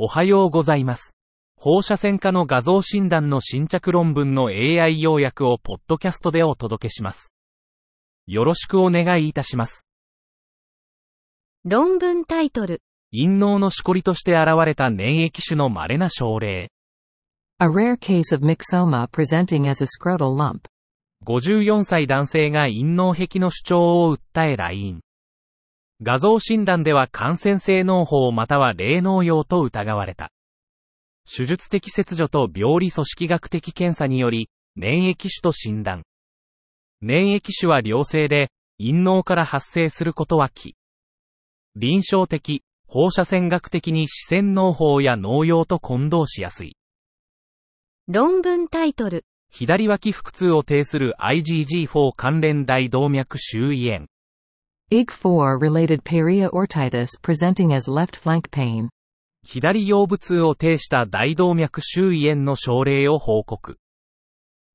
おはようございます。放射線科の画像診断の新着論文の AI 要約をポッドキャストでお届けします。よろしくお願いいたします。論文タイトル。陰嚢のしこりとして現れた粘液種の稀な症例。A rare case of myxoma presenting as a scrotal lump. 54歳男性が陰嚢壁の主張を訴え来院。画像診断では感染性脳胞または霊脳用と疑われた。手術的切除と病理組織学的検査により、粘液種と診断。粘液種は良性で、陰嚢から発生することは奇。臨床的、放射線学的に視線脳胞や脳用と混同しやすい。論文タイトル。左脇腹痛を呈する IgG4 関連大動脈周囲炎。IG4 related periaortitis presenting as left flank pain. 左腰部痛を呈した大動脈周囲炎の症例を報告。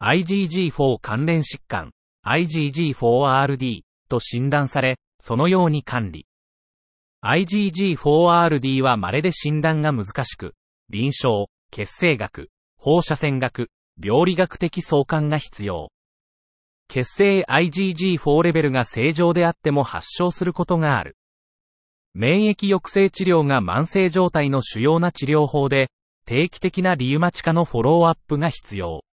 IgG4 関連疾患、IgG4RD と診断され、そのように管理。IgG4RD は稀で診断が難しく、臨床、血清学、放射線学、病理学的相関が必要。血清 IgG4 レベルが正常であっても発症することがある。免疫抑制治療が慢性状態の主要な治療法で、定期的なリウマチ化のフォローアップが必要。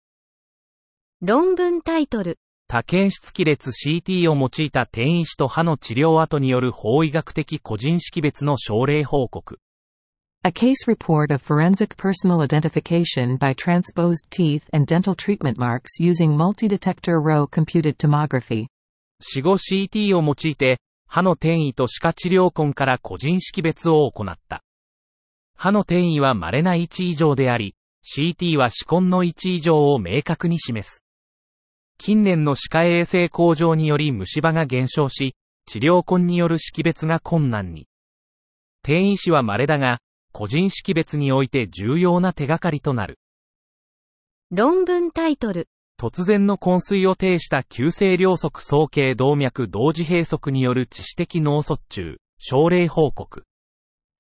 論文タイトル。多検出亀裂 CT を用いた転移死と歯の治療後による法医学的個人識別の症例報告。A case report of forensic personal identification by transposed teeth and dental treatment marks using multi-detector row computed tomography. 死後 CT を用いて、歯の転移と歯科治療痕から個人識別を行った。歯の転移は稀な位置異常であり、CT は歯根の位置異常を明確に示す。近年の歯科衛生向上により虫歯が減少し、治療痕による識別が困難に。転移死は稀だが、個人識別において重要な手がかりとなる。論文タイトル。突然の昏睡を呈した急性両側総形動脈同時閉塞による致死的脳卒中、症例報告。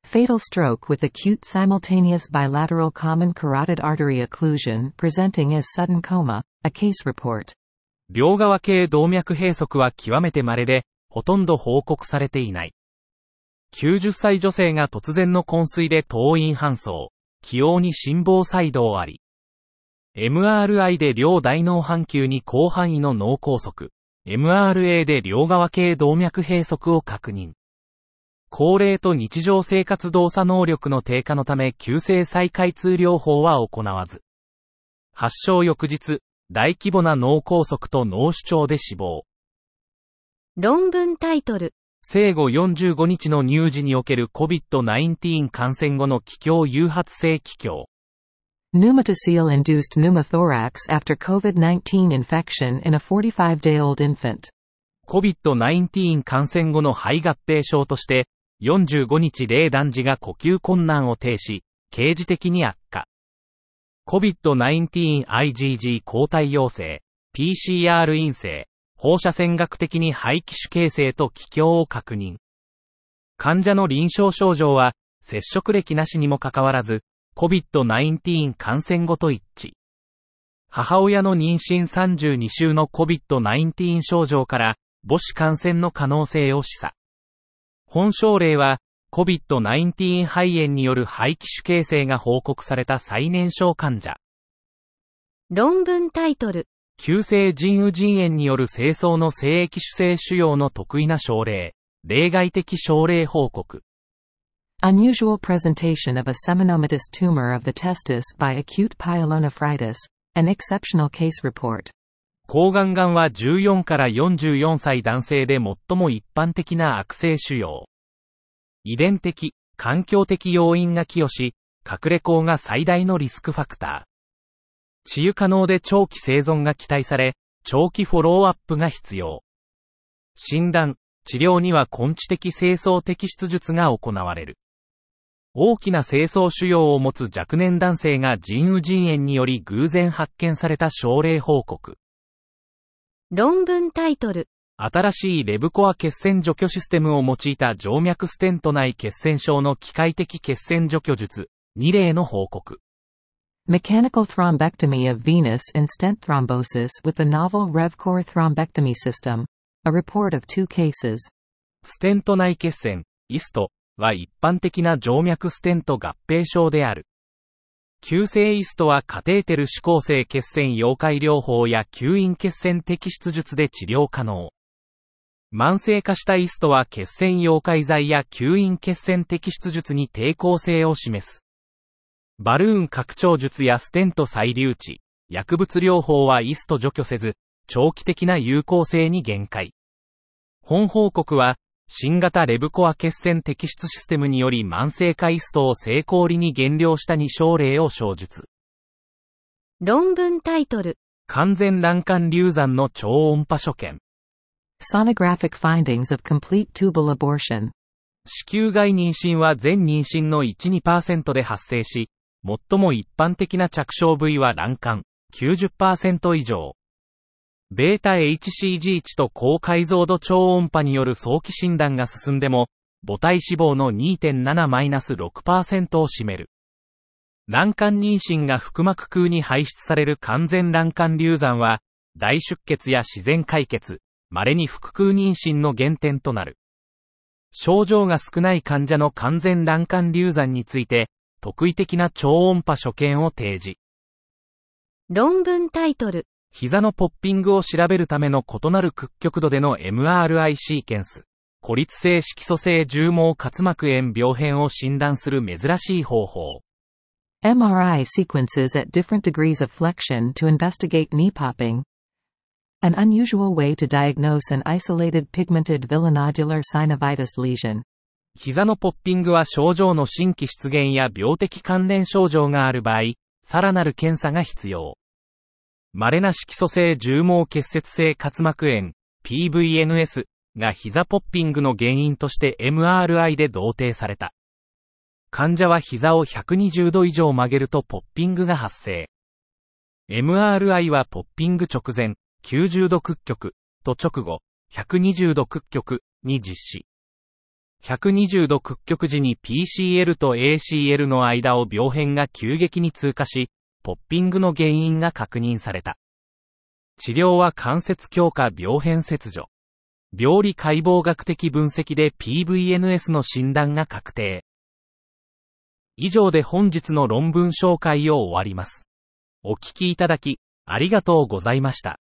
Fatal stroke with acute simultaneous bilateral common carotid artery occlusion presenting as sudden coma, a case report. 両側系動脈閉塞は極めて稀で、ほとんど報告されていない。90歳女性が突然の昏睡で当院搬送、起用に心房細動あり。MRI で両大脳半球に広範囲の脳梗塞、MRA で両側系動脈閉塞を確認。高齢と日常生活動作能力の低下のため急性再開通療法は行わず。発症翌日、大規模な脳梗塞と脳主張で死亡。論文タイトル。生後45日の乳児における COVID-19 感染後の気境誘発性気境。Pneumococele-induced pneumothorax after COVID-19 infection in a 45-day-old infant. COVID-19 感染後の肺合併症として、45日0男児が呼吸困難を呈し、刑事的に悪化。COVID-19 IgG 抗体陽性、PCR 陰性、放射線学的に肺気種形成と気境を確認。患者の臨床症状は、接触歴なしにもかかわらず、COVID-19 感染後と一致。母親の妊娠32週の COVID-19 症状から母子感染の可能性を示唆。本症例は COVID-19 肺炎による肺気種形成が報告された最年少患者。論文タイトル。急性腎盂腎炎による清掃の精液主性腫瘍の得意な症例。例外的症例報告。Unusual presentation of a seminomatous tumor of the testis by acute pyelonephritis, an exceptional case report. 抗がんがんは14から44歳男性で最も一般的な悪性腫瘍。遺伝的、環境的要因が寄与し、隠れ孔が最大のリスクファクター。治癒可能で長期生存が期待され、長期フォローアップが必要。診断、治療には根治的清掃摘出術が行われる。大きな清掃腫瘍を持つ若年男性が腎盂腎炎により偶然発見された症例報告。論文タイトル。新しいレブコア血栓除去システムを用いた静脈ステント内血栓症の機械的血栓除去術2例の報告。Mechanical thrombectomy of venous in stent thrombosis with the novel RevCore thrombectomy system. A report of two cases. ステント内血栓、イストは一般的な静脈ステント合併症である。急性イストはカテーテル指向性血栓溶解療法や吸引血栓摘出術で治療可能。慢性化したイストは血栓溶解剤や吸引血栓摘出術に抵抗性を示す。バルーン拡張術やステント再留置、薬物療法はイスト除去せず、長期的な有効性に限界。本報告は、新型レブコア血栓摘出システムにより慢性化イストを成功裏に減量した2症例を小述。論文タイトル。完全卵管流産の超音波所見。Sonographic findings of complete tubal abortion. 子宮外妊娠は全妊娠の1-2%で発生し、最も一般的な着床部位は卵管、90%以上。ベータ HCG 値と高解像度超音波による早期診断が進んでも、母体脂肪の2.7-6%を占める。卵管妊娠が腹膜空に排出される完全卵管流産は、大出血や自然解決、稀に腹空妊娠の原点となる。症状が少ない患者の完全卵管流産について、特異的な超音波所見を提示。論文タイトル。膝のポッピングを調べるための異なる屈曲度での MRI シーケンス。孤立性色素性重毛滑膜炎病変を診断する珍しい方法。MRI sequences at different degrees of flexion to investigate knee popping. An unusual way to diagnose an isolated pigmented villonodular synovitis lesion. 膝のポッピングは症状の新規出現や病的関連症状がある場合、さらなる検査が必要。稀な色素性重毛結節性滑膜炎、PVNS が膝ポッピングの原因として MRI で同定された。患者は膝を120度以上曲げるとポッピングが発生。MRI はポッピング直前、90度屈曲と直後、120度屈曲に実施。120度屈曲時に PCL と ACL の間を病変が急激に通過し、ポッピングの原因が確認された。治療は関節強化病変切除。病理解剖学的分析で PVNS の診断が確定。以上で本日の論文紹介を終わります。お聞きいただき、ありがとうございました。